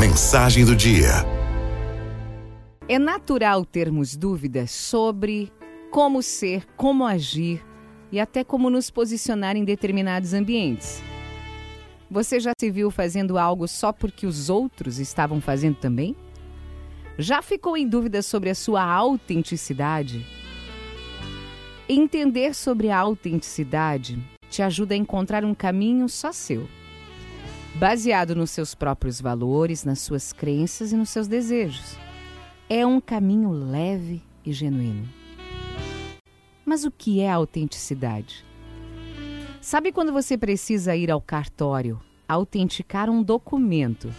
Mensagem do dia. É natural termos dúvidas sobre como ser, como agir e até como nos posicionar em determinados ambientes. Você já se viu fazendo algo só porque os outros estavam fazendo também? Já ficou em dúvida sobre a sua autenticidade? Entender sobre a autenticidade te ajuda a encontrar um caminho só seu baseado nos seus próprios valores, nas suas crenças e nos seus desejos. É um caminho leve e genuíno. Mas o que é autenticidade? Sabe quando você precisa ir ao cartório autenticar um documento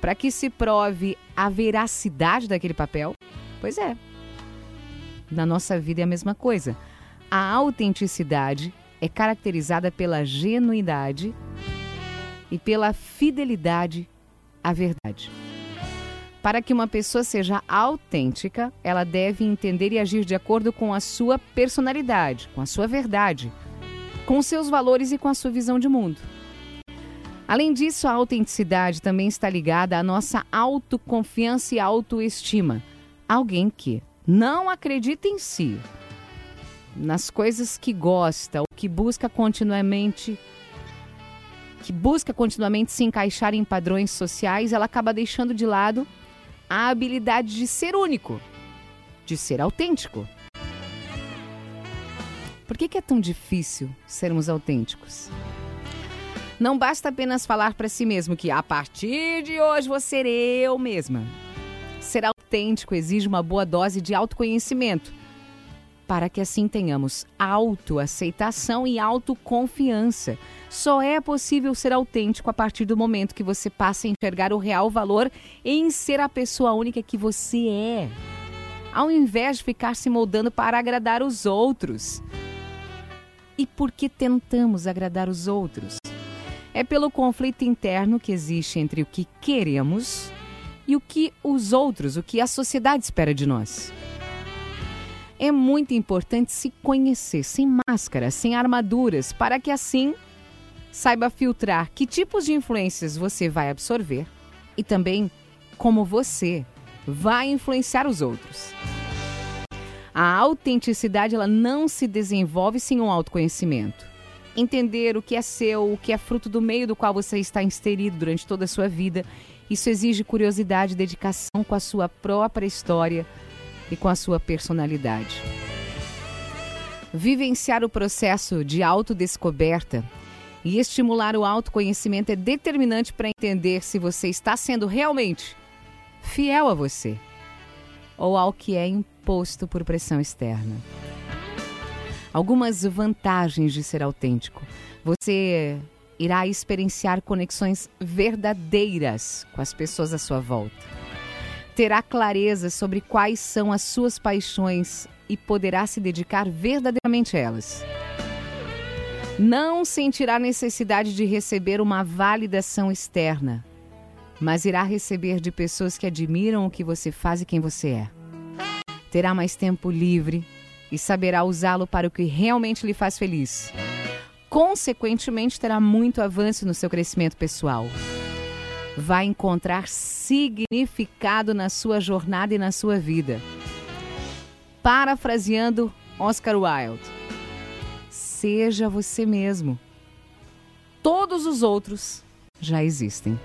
para que se prove a veracidade daquele papel? Pois é. Na nossa vida é a mesma coisa. A autenticidade é caracterizada pela genuidade e pela fidelidade à verdade. Para que uma pessoa seja autêntica, ela deve entender e agir de acordo com a sua personalidade, com a sua verdade, com seus valores e com a sua visão de mundo. Além disso, a autenticidade também está ligada à nossa autoconfiança e autoestima. Alguém que não acredita em si, nas coisas que gosta, ou que busca continuamente que busca continuamente se encaixar em padrões sociais, ela acaba deixando de lado a habilidade de ser único, de ser autêntico. Por que, é tão difícil sermos autênticos? Não basta apenas falar para si mesmo que a partir de hoje vou ser eu mesma. Ser autêntico exige uma boa dose de autoconhecimento, para que assim tenhamos autoaceitação e autoconfiança. Só é possível ser autêntico a partir do momento que você passa a enxergar o real valor em ser a pessoa única que você é, ao invés de ficar se moldando para agradar os outros. E por que tentamos agradar os outros? É pelo conflito interno que existe entre o que queremos e o que os outros, o que a sociedade espera de nós é muito importante se conhecer sem máscara, sem armaduras, para que assim saiba filtrar que tipos de influências você vai absorver e também como você vai influenciar os outros. A autenticidade ela não se desenvolve sem um autoconhecimento. Entender o que é seu, o que é fruto do meio do qual você está inserido durante toda a sua vida, isso exige curiosidade e dedicação com a sua própria história, e com a sua personalidade. Vivenciar o processo de autodescoberta e estimular o autoconhecimento é determinante para entender se você está sendo realmente fiel a você ou ao que é imposto por pressão externa. Algumas vantagens de ser autêntico. Você irá experienciar conexões verdadeiras com as pessoas à sua volta terá clareza sobre quais são as suas paixões e poderá se dedicar verdadeiramente a elas. Não sentirá necessidade de receber uma validação externa, mas irá receber de pessoas que admiram o que você faz e quem você é. Terá mais tempo livre e saberá usá-lo para o que realmente lhe faz feliz. Consequentemente, terá muito avanço no seu crescimento pessoal vai encontrar significado na sua jornada e na sua vida. Parafraseando Oscar Wilde: seja você mesmo. Todos os outros já existem.